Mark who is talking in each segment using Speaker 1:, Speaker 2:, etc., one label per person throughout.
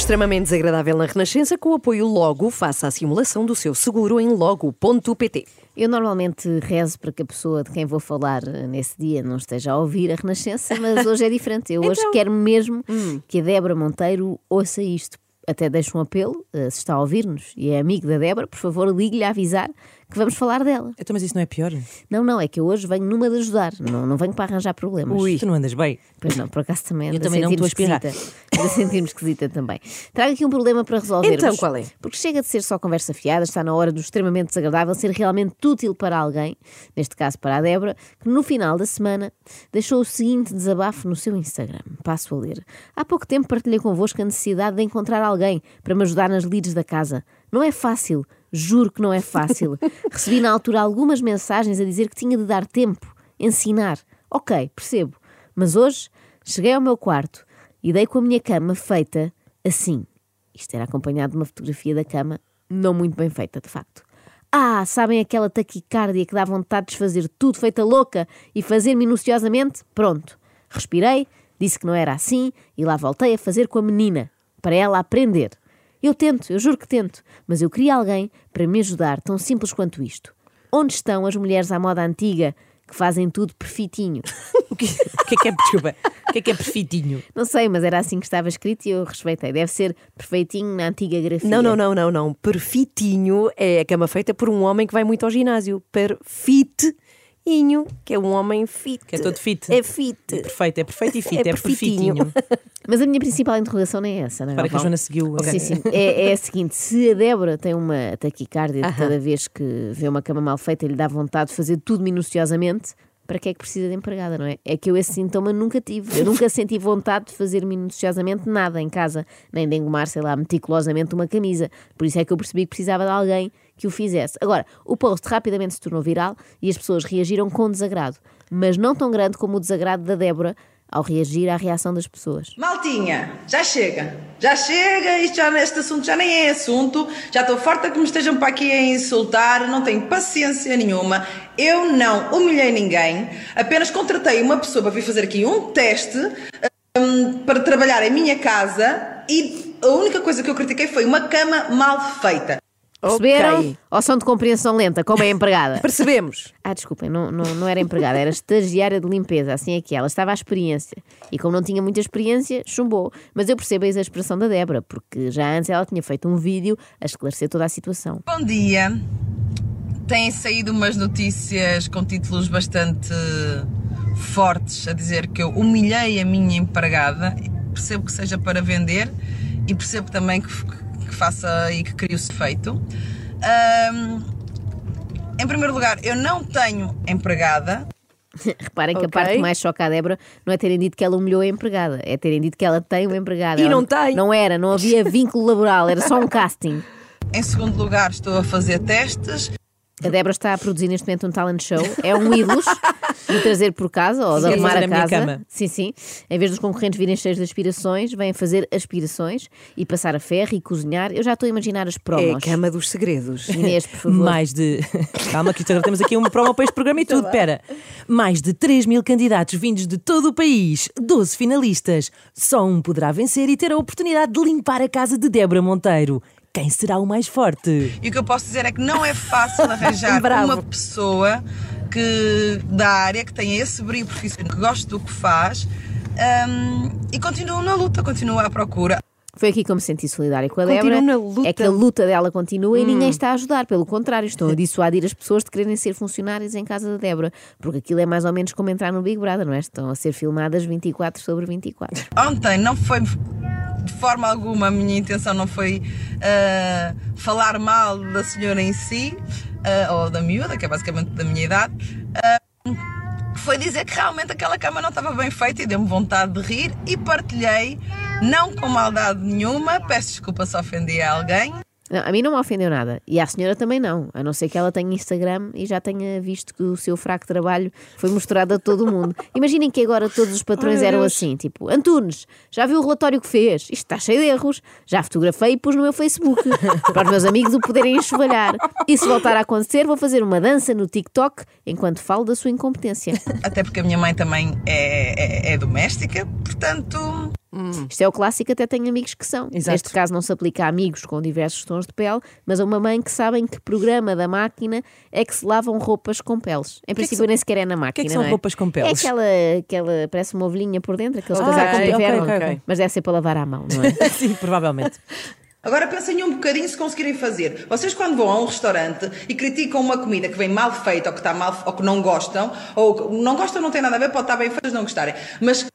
Speaker 1: Extremamente desagradável
Speaker 2: na Renascença com o apoio Logo. Faça a simulação do seu seguro em logo.pt.
Speaker 3: Eu normalmente rezo para que a pessoa de quem vou falar eh, nesse dia não esteja a ouvir a Renascença, mas hoje é diferente. Eu hoje
Speaker 2: Então?
Speaker 3: quero mesmo que a Débora Monteiro ouça isto. Até deixo um apelo, eh, se está a ouvir-nos e é amigo da Débora, por favor, ligue-lhe a avisar que vamos falar dela.
Speaker 4: Então, mas isso não é pior?
Speaker 3: Não, não, é que eu hoje venho numa de ajudar, não, não venho para arranjar problemas.
Speaker 4: Tu não andas bem?
Speaker 3: Pois não, por acaso também
Speaker 4: Eu
Speaker 3: ando
Speaker 4: também
Speaker 3: a
Speaker 4: não estou a espirrar.
Speaker 3: esquisita. Ando a sentir-me esquisita também. Trago aqui um problema para resolver.
Speaker 2: Então, qual é?
Speaker 3: Porque chega de ser só conversa fiada, está na hora do extremamente desagradável ser realmente útil para alguém, neste caso para a Débora, que no final da semana deixou o seguinte desabafo no seu Instagram. Passo a ler. Há pouco tempo partilhei convosco a necessidade de encontrar alguém para me ajudar nas lides da casa. Não é fácil, juro que não é fácil. Recebi na altura algumas mensagens a dizer que tinha de dar tempo, ensinar. Ok, percebo. Mas hoje cheguei ao meu quarto e dei com a minha cama feita assim. Isto era acompanhado de uma fotografia da cama não muito bem feita, de facto. Ah, sabem aquela taquicardia que dá vontade de desfazer tudo feita louca e fazer minuciosamente? Pronto. Respirei, disse que não era assim e lá voltei a fazer com a menina, para ela aprender. Eu tento, eu juro que tento, mas eu queria alguém para me ajudar, tão simples quanto isto. Onde estão as mulheres à moda antiga que fazem tudo perfeitinho?
Speaker 4: O que, o que é que é, desculpa, o que é que é perfeitinho?
Speaker 3: Não sei, mas era assim que estava escrito e eu respeitei. Deve ser perfeitinho na antiga grafia.
Speaker 2: Não, não, não, não, não. Perfeitinho é a cama feita por um homem que vai muito ao ginásio. Perfeitinho, que é um homem fit.
Speaker 4: Que é todo fit.
Speaker 2: É fit.
Speaker 4: É perfeito, é perfeito e fit,
Speaker 2: É
Speaker 4: é,
Speaker 2: perfeitinho.
Speaker 3: Mas a minha principal interrogação nem é essa, não é?
Speaker 4: Para que a? Joana seguiu.
Speaker 3: Sim, sim. É, é a seguinte: se a Débora tem uma taquicardia de
Speaker 2: Aham.
Speaker 3: cada vez que vê uma cama mal feita e lhe dá vontade de fazer tudo minuciosamente, para que é que precisa de empregada, não é? É que eu esse sintoma nunca tive. Eu nunca senti vontade de fazer minuciosamente nada em casa, nem de engomar, sei lá, meticulosamente uma camisa. Por isso é que eu percebi que precisava de alguém que o fizesse. Agora, o post rapidamente se tornou viral e as pessoas reagiram com desagrado, mas não tão grande como o desagrado da Débora ao reagir à reação das pessoas.
Speaker 5: Maltinha, já chega. Já chega, isto já, este assunto já nem é assunto. Já estou farta que me estejam para aqui a insultar, não tenho paciência nenhuma. Eu não humilhei ninguém, apenas contratei uma pessoa para vir fazer aqui um teste hum, para trabalhar em minha casa e a única coisa que eu critiquei foi uma cama mal feita.
Speaker 3: Perceberam?
Speaker 2: Ok.
Speaker 3: Ou são de compreensão lenta, como é empregada?
Speaker 2: Percebemos.
Speaker 3: Ah, desculpem, não, não, não era empregada, era estagiária de limpeza, assim é que ela estava à experiência. E como não tinha muita experiência, chumbou. Mas eu percebo a exasperação da Débora, porque já antes ela tinha feito um vídeo a esclarecer toda a situação.
Speaker 5: Bom dia. Têm saído umas notícias com títulos bastante fortes a dizer que eu humilhei a minha empregada. Percebo que seja para vender e percebo também que, que faça e que crie o feito. Ahm, em primeiro lugar, eu não tenho empregada.
Speaker 3: Reparem que a
Speaker 2: Ok.
Speaker 3: parte que mais choca a Débora não é terem dito que ela humilhou a empregada, é terem dito que ela tem uma empregada.
Speaker 2: E
Speaker 3: Ela
Speaker 2: não tem.
Speaker 3: Não era, não havia vínculo laboral, era só um casting.
Speaker 5: Em segundo lugar, estou a fazer testes.
Speaker 3: A Débora está a produzir neste momento um talent show. É um ídolos de trazer por casa ou de
Speaker 4: Sim,
Speaker 3: arrumar
Speaker 4: fazer
Speaker 3: a casa.
Speaker 4: cama.
Speaker 3: Sim, sim. Em vez dos concorrentes virem cheios de aspirações, vêm fazer aspirações e passar a ferro e cozinhar. Eu já estou a imaginar as
Speaker 2: É
Speaker 3: promos.
Speaker 2: a cama dos segredos.
Speaker 3: Inês, por favor.
Speaker 4: Mais de. Calma, que agora temos aqui uma promo para este programa e tudo. Pera. Mais de 3 mil candidatos vindos de todo o país, 12 finalistas. Só um poderá vencer e ter a oportunidade de limpar a casa de Débora Monteiro. Quem será o mais forte?
Speaker 5: E o que eu posso dizer é que não é fácil arranjar uma pessoa que da área que tenha esse brilho profissional, que goste do que faz hum, e continuo na luta, continuo à procura.
Speaker 3: Foi aqui que eu me senti solidária com a Débora.
Speaker 2: na luta. Hum.
Speaker 3: É que a luta dela continua e ninguém está a ajudar. Pelo contrário, estão a dissuadir as pessoas de quererem ser funcionários em casa da Débora. Porque aquilo é mais ou menos como entrar no Big Brother, não é? Estão a ser filmadas 24 sobre 24.
Speaker 5: Ontem não foi de forma alguma a minha intenção não foi ah, falar mal da senhora em si ah, ou da miúda, que é basicamente da minha idade. ah, foi dizer que realmente aquela cama não estava bem feita e deu-me vontade de rir e partilhei, não com maldade nenhuma, peço desculpa se ofendi a alguém.
Speaker 3: Não, a mim não me ofendeu nada. E à senhora também não. A não ser que ela tenha Instagram e já tenha visto que o seu fraco trabalho foi mostrado a todo o mundo. Imaginem que agora todos os patrões eram assim, tipo, Antunes, já viu o relatório que fez? Isto está cheio de erros. Já fotografei e pus no meu Facebook. para os meus amigos o poderem enxovalhar. E se voltar a acontecer, vou fazer uma dança no TikTok enquanto falo da sua incompetência.
Speaker 5: Até porque a minha mãe também é, é, é doméstica, portanto.
Speaker 3: Isto é o clássico, até tenho amigos que são.
Speaker 4: Exato.
Speaker 3: Neste caso não se aplica a amigos com diversos tons de pele, mas a uma mãe que sabem que programa da máquina é que se lavam roupas com peles. Em princípio nem sequer é na máquina,
Speaker 4: que é que são
Speaker 3: é?
Speaker 4: roupas com
Speaker 3: É
Speaker 4: peles?
Speaker 3: aquela, aquela, parece uma ovelhinha por dentro, aqueles
Speaker 4: Ah,
Speaker 3: casacos de
Speaker 4: ok,
Speaker 3: inverno,
Speaker 4: ok, ok.
Speaker 3: mas deve ser para lavar à mão, não é?
Speaker 4: Sim, provavelmente.
Speaker 5: Agora pensem um bocadinho se conseguirem fazer. Vocês quando vão a um restaurante e criticam uma comida que vem mal feita ou que está mal ou que não gostam, ou que não gostam não tem nada a ver, pode estar bem feita, mas não gostarem. Mas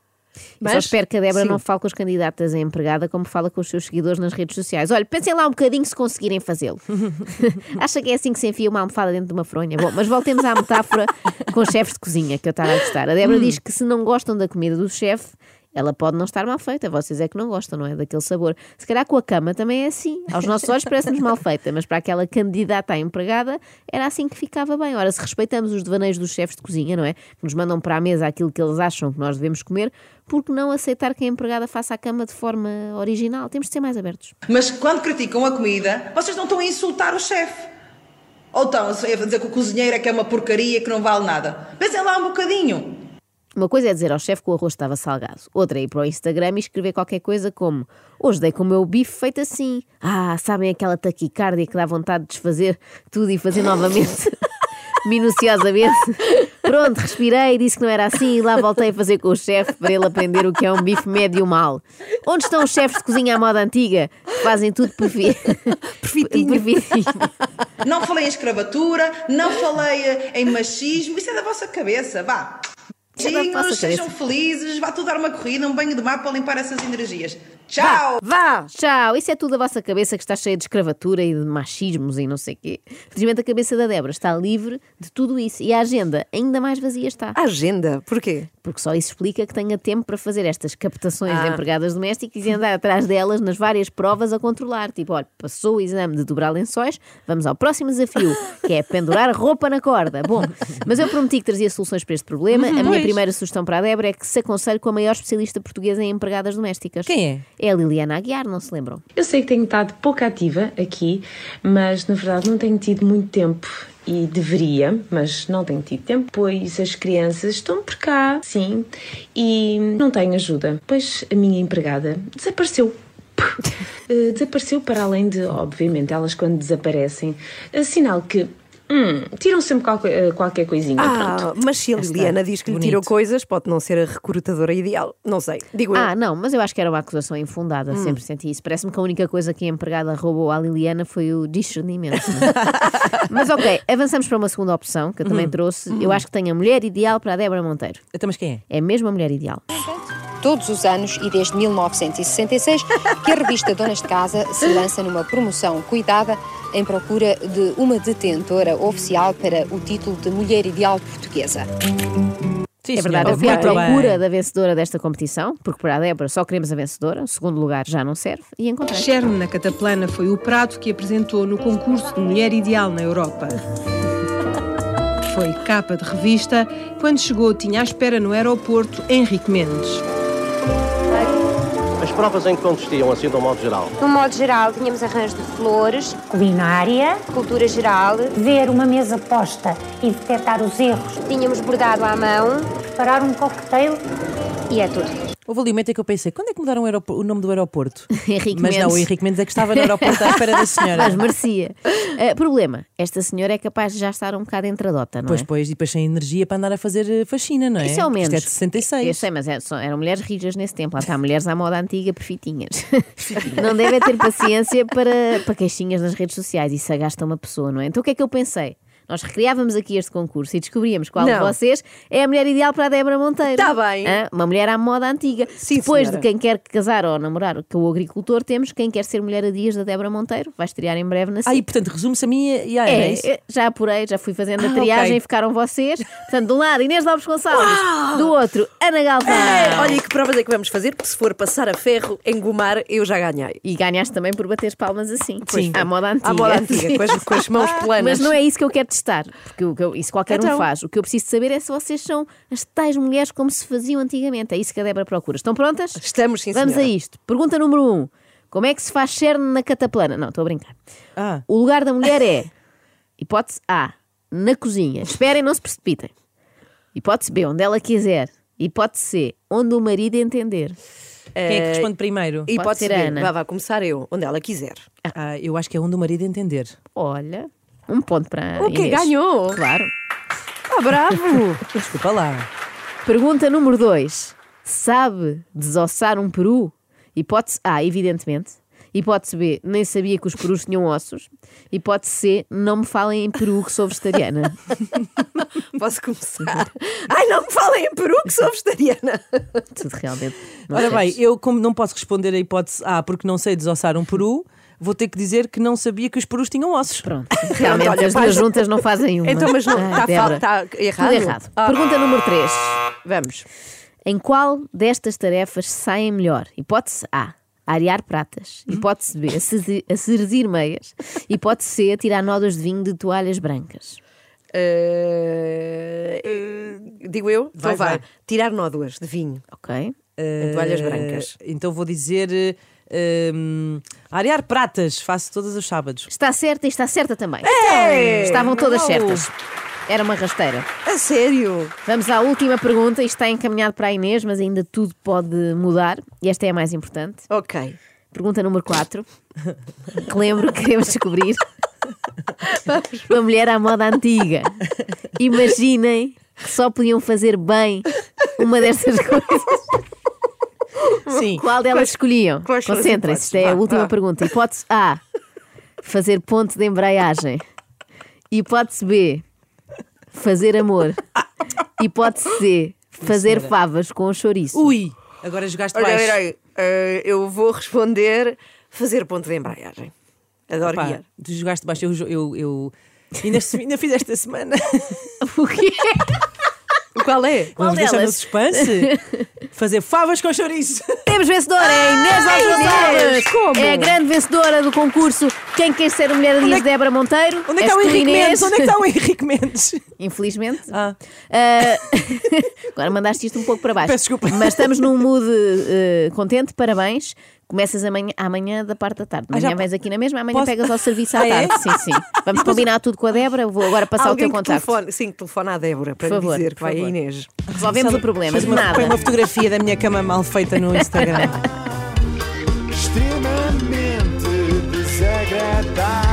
Speaker 3: Eu Só espero que a Débora não fale com as candidatas a empregada como fala com os seus seguidores nas redes sociais. Olha, pensem lá um bocadinho se conseguirem fazê-lo. Acha que é assim que se enfia uma almofada dentro de uma fronha? Bom, mas voltemos à metáfora com os chefes de cozinha, que eu estava a gostar. A Débora diz que se não gostam da comida do chefe, ela pode não estar mal feita. Vocês é que não gostam, não é? Daquele sabor. Se calhar com a cama também é assim. Aos nossos olhos parece-nos mal feita, mas para aquela candidata à empregada era assim que ficava bem. Ora, se respeitamos os devaneios dos chefes de cozinha, não é? Que nos mandam para a mesa aquilo que eles acham que nós devemos comer, por que não aceitar que a empregada faça a cama de forma original? Temos de ser mais abertos.
Speaker 5: Mas quando criticam a comida, vocês não estão a insultar o chefe. Ou estão a dizer que o cozinheiro é que é uma porcaria, que não vale nada. Pensem lá um bocadinho.
Speaker 3: Uma coisa é dizer ao chefe que o arroz estava salgado. Outra é ir para o Instagram e escrever qualquer coisa como Hoje dei com o meu bife feito assim. Ah, sabem aquela taquicardia que dá vontade de desfazer tudo e fazer novamente? Minuciosamente. Pronto, respirei, disse que não era assim e lá voltei a fazer com o chefe para ele aprender o que é um bife médio mal. Onde estão os chefes de cozinha à moda antiga? que Fazem tudo perfi...
Speaker 2: Perfeitinho.
Speaker 3: perfeitinho.
Speaker 5: Não falei em escravatura, não falei em machismo. Isso é da vossa cabeça, vá. Beijinhos, sejam felizes, vá tudo dar uma corrida, um banho de mar para limpar essas energias. Tchau!
Speaker 2: Vá!
Speaker 3: Tchau, isso é tudo a vossa cabeça que está cheia de escravatura e de machismos e não sei o quê. Felizmente a cabeça da Débora está livre de tudo isso e a agenda ainda mais vazia está.
Speaker 2: A agenda, porquê?
Speaker 3: Porque só isso explica que tenha tempo para fazer estas captações de
Speaker 2: Ah.
Speaker 3: empregadas domésticas e andar atrás delas nas várias provas a controlar. Tipo, olha, passou o exame de dobrar lençóis, vamos ao próximo desafio, que é pendurar roupa na corda. Bom, mas eu prometi que trazia soluções para este problema. a minha
Speaker 4: pois.
Speaker 3: primeira sugestão para a Débora é que se aconselhe com a maior especialista portuguesa em empregadas domésticas.
Speaker 4: Quem é?
Speaker 3: É a Liliana Aguiar, não se lembram?
Speaker 6: Eu sei que tenho estado pouco ativa aqui, mas na verdade não tenho tido muito tempo e deveria, mas não tenho tido tempo, pois as crianças estão por cá, sim, e não tenho ajuda, pois a minha empregada desapareceu. Eh, desapareceu para além de, obviamente, elas quando desaparecem, é sinal que hum, tiram sempre qualquer, eh, qualquer coisinha.
Speaker 2: Ah,
Speaker 6: pronto.
Speaker 2: mas se a Liliana diz que lhe
Speaker 4: bonito.
Speaker 2: tirou coisas, pode não ser a recrutadora ideal. Não sei. Digo eu.
Speaker 3: Ah, não, mas eu acho que era uma acusação infundada,
Speaker 2: Hum.
Speaker 3: sempre senti isso. Parece-me que a única coisa que a empregada roubou à Liliana foi o discernimento. é? mas ok, avançamos para uma segunda opção que eu
Speaker 2: Hum.
Speaker 3: também trouxe. Eu acho que tenho a mulher ideal para a Débora Monteiro.
Speaker 4: Então, mas quem é?
Speaker 3: É mesmo a mulher ideal.
Speaker 7: todos os anos e desde 1966 que a revista Donas de Casa se lança numa promoção cuidada em procura de uma detentora oficial para o título de Mulher Ideal Portuguesa.
Speaker 4: Sim,
Speaker 3: É verdade, eu fui à
Speaker 4: muito bem.
Speaker 3: procura da vencedora desta competição, porque para a Débora só queremos a vencedora, o segundo lugar já não serve, e encontrei.
Speaker 8: Germe na Cataplana foi o prato que apresentou no concurso de Mulher Ideal na Europa. Foi capa de revista. Quando chegou, tinha à espera no aeroporto Henrique Mendes.
Speaker 9: As provas em que consistiam, assim, de um modo geral?
Speaker 10: No modo geral, tínhamos arranjo de flores,
Speaker 11: culinária,
Speaker 10: cultura geral,
Speaker 11: ver uma mesa posta e detectar os erros,
Speaker 10: tínhamos bordado à mão
Speaker 11: preparar um cocktail.
Speaker 10: e é tudo.
Speaker 4: Houve ali um momento em que eu pensei, quando é que mudaram o, o nome do aeroporto?
Speaker 3: Henrique
Speaker 4: mas não,
Speaker 3: Mendes.
Speaker 4: o Henrique Mendes é que estava no aeroporto à espera da senhora.
Speaker 3: Mas merecia. Uh, problema: esta senhora é capaz de já estar um bocado entradota, não
Speaker 4: Pois,
Speaker 3: é?
Speaker 4: pois, e depois sem energia para andar a fazer eh, faxina, não é?
Speaker 3: Isso é o menos.
Speaker 4: Isto é de 66.
Speaker 3: Eu sei, mas é- eram mulheres rijas nesse tempo. Lá está, mulheres à moda antiga, perfeitinhas. não deve ter paciência para, para queixinhas nas redes sociais. Isso agasta uma pessoa, não é? Então o que é que eu pensei? Nós recriávamos aqui este concurso e descobríamos qual de
Speaker 2: Não.
Speaker 3: vocês é a mulher ideal para a Débora Monteiro.
Speaker 2: Tá bem.
Speaker 3: Hã? Uma mulher à moda antiga.
Speaker 2: Sim,
Speaker 3: Depois
Speaker 2: senhora.
Speaker 3: de quem quer casar ou namorar com o agricultor, temos quem quer ser mulher a dias da Débora Monteiro. Vai estrear em breve na
Speaker 4: Ah, e portanto, resume-se a mim e a é,
Speaker 3: É, já apurei, já fui fazendo a
Speaker 4: Ah,
Speaker 3: triagem
Speaker 4: ok.
Speaker 3: e ficaram vocês. Portanto, de um lado, Inês Lopes Gonçalves, do outro, Ana Galvão.
Speaker 2: É, olha, e que provas é que vamos fazer? Porque se for passar a ferro, engomar, eu já ganhei.
Speaker 3: E ganhaste também por bater as palmas assim.
Speaker 2: Sim.
Speaker 3: À moda antiga.
Speaker 2: À moda antiga, com as, com as mãos planas.
Speaker 3: Mas não é isso que eu quero testar, porque eu- isso qualquer um
Speaker 2: Então.
Speaker 3: faz. O que eu preciso saber é se vocês são as tais mulheres como se faziam antigamente. É isso que a Débora procura. Estão prontas?
Speaker 2: Estamos, sim,
Speaker 3: Vamos
Speaker 2: senhora.
Speaker 3: a isto. Pergunta número um: Como é que se faz cerne na cataplana? Não, estou a brincar.
Speaker 4: Ah,
Speaker 3: O lugar da mulher é hipótese A, na cozinha. Esperem, não se precipitem. Hipótese B, onde ela quiser. Hipótese C, onde o marido entender.
Speaker 4: quem é que
Speaker 2: Eh,
Speaker 4: responde primeiro?
Speaker 2: E
Speaker 3: Pode
Speaker 2: pode
Speaker 3: ser a Ana.
Speaker 2: Vá, vá começar eu, onde ela quiser.
Speaker 4: Ah, eu acho que é onde o marido entender.
Speaker 3: Olha, um ponto para
Speaker 2: O?
Speaker 3: Inês.
Speaker 2: Ganhou?
Speaker 3: Claro.
Speaker 2: Ah, bravo!
Speaker 4: Desculpa lá.
Speaker 3: Pergunta número 2. Sabe desossar um peru? Hipótese A, evidentemente. Hipótese B, nem sabia que os perus tinham ossos. Hipótese C, não me falem em peru que sou vegetariana.
Speaker 2: Posso começar? Ai, não me falem em peru que sou vegetariana.
Speaker 3: Tudo realmente. não
Speaker 4: Ora bem, eu como não posso responder a hipótese A porque não sei desossar um peru, vou ter que dizer que não sabia que os perus tinham ossos.
Speaker 3: Pronto, realmente
Speaker 2: olha,
Speaker 3: as duas juntas não fazem uma.
Speaker 2: Então, mas não, está
Speaker 3: Débora,
Speaker 2: tá errado?
Speaker 3: Tudo errado.
Speaker 2: Ah,
Speaker 3: Pergunta número 3.
Speaker 2: Vamos.
Speaker 3: Em qual destas tarefas saem melhor? Hipótese A. Arear pratas. Hipótese B. Acerzir meias. Hipótese C. Atirar nódoas de vinho de toalhas brancas.
Speaker 2: Eh, digo eu?
Speaker 4: Vai,
Speaker 2: então vá.
Speaker 4: vai.
Speaker 2: Tirar nódoas de vinho.
Speaker 3: Ok?
Speaker 2: Em toalhas brancas.
Speaker 4: Então vou dizer. Hum, arear pratas, faço todos os sábados.
Speaker 3: Está certa e está certa também.
Speaker 2: É!
Speaker 3: Estavam todas
Speaker 2: Uau!
Speaker 3: certas. Era uma rasteira.
Speaker 2: A sério?
Speaker 3: Vamos à última pergunta. Isto está encaminhado para a Inês, mas ainda tudo pode mudar. E esta é a mais importante.
Speaker 2: Ok.
Speaker 3: Pergunta número 4. Que lembro que queremos descobrir. Uma mulher à moda antiga. Imaginem que só podiam fazer bem uma destas coisas.
Speaker 4: Sim.
Speaker 3: Qual delas escolhiam?
Speaker 2: quais
Speaker 3: Concentrem-se, isto é a última pergunta. Hipótese A: fazer ponte de embreagem. Hipótese B: fazer amor. Hipótese C: fazer favas com chouriço.
Speaker 4: Ui! Agora jogaste
Speaker 2: Olha,
Speaker 4: baixo.
Speaker 2: olha, olha, eh, eu vou responder fazer ponto de embreagem. Adoro
Speaker 4: Pá,
Speaker 2: guiar.
Speaker 4: tu jogaste baixo, eu, eu, eu ainda, ainda fiz esta semana.
Speaker 3: O quê?
Speaker 2: Qual é?
Speaker 3: Qual
Speaker 4: Vamos deixar no
Speaker 3: delas?
Speaker 4: suspense. Fazer favas com chouriço.
Speaker 3: Temos vencedora, é Inês Alves Gonçalves.
Speaker 2: como?
Speaker 3: É a grande vencedora do concurso Quem Quer Ser a Mulher Dias de Débora Monteiro.
Speaker 4: Onde é que está o Henrique. Mendes? Onde é que está o Henrique Mendes?
Speaker 3: Infelizmente.
Speaker 4: Ah.
Speaker 3: Ah, agora mandaste isto um pouco para baixo.
Speaker 4: Peço desculpa.
Speaker 3: Mas estamos num mood eh, contente, parabéns. Começas amanhã, amanhã da parte da tarde. Amanhã
Speaker 4: Ah, já-
Speaker 3: vais aqui na mesma, amanhã
Speaker 4: Posso-
Speaker 3: pegas ao serviço à
Speaker 4: Ah, é?
Speaker 3: tarde. Sim, sim. Vamos combinar tudo com a Débora. Vou agora passar o teu contacto.
Speaker 2: telefone, sim, que telefone à Débora para
Speaker 3: favor,
Speaker 2: dizer que vai a. Inês.
Speaker 3: Resolvemos o problema. De
Speaker 4: uma,
Speaker 3: nada.
Speaker 4: põe uma fotografia da minha cama mal feita no Instagram.
Speaker 1: Extremamente desagradável.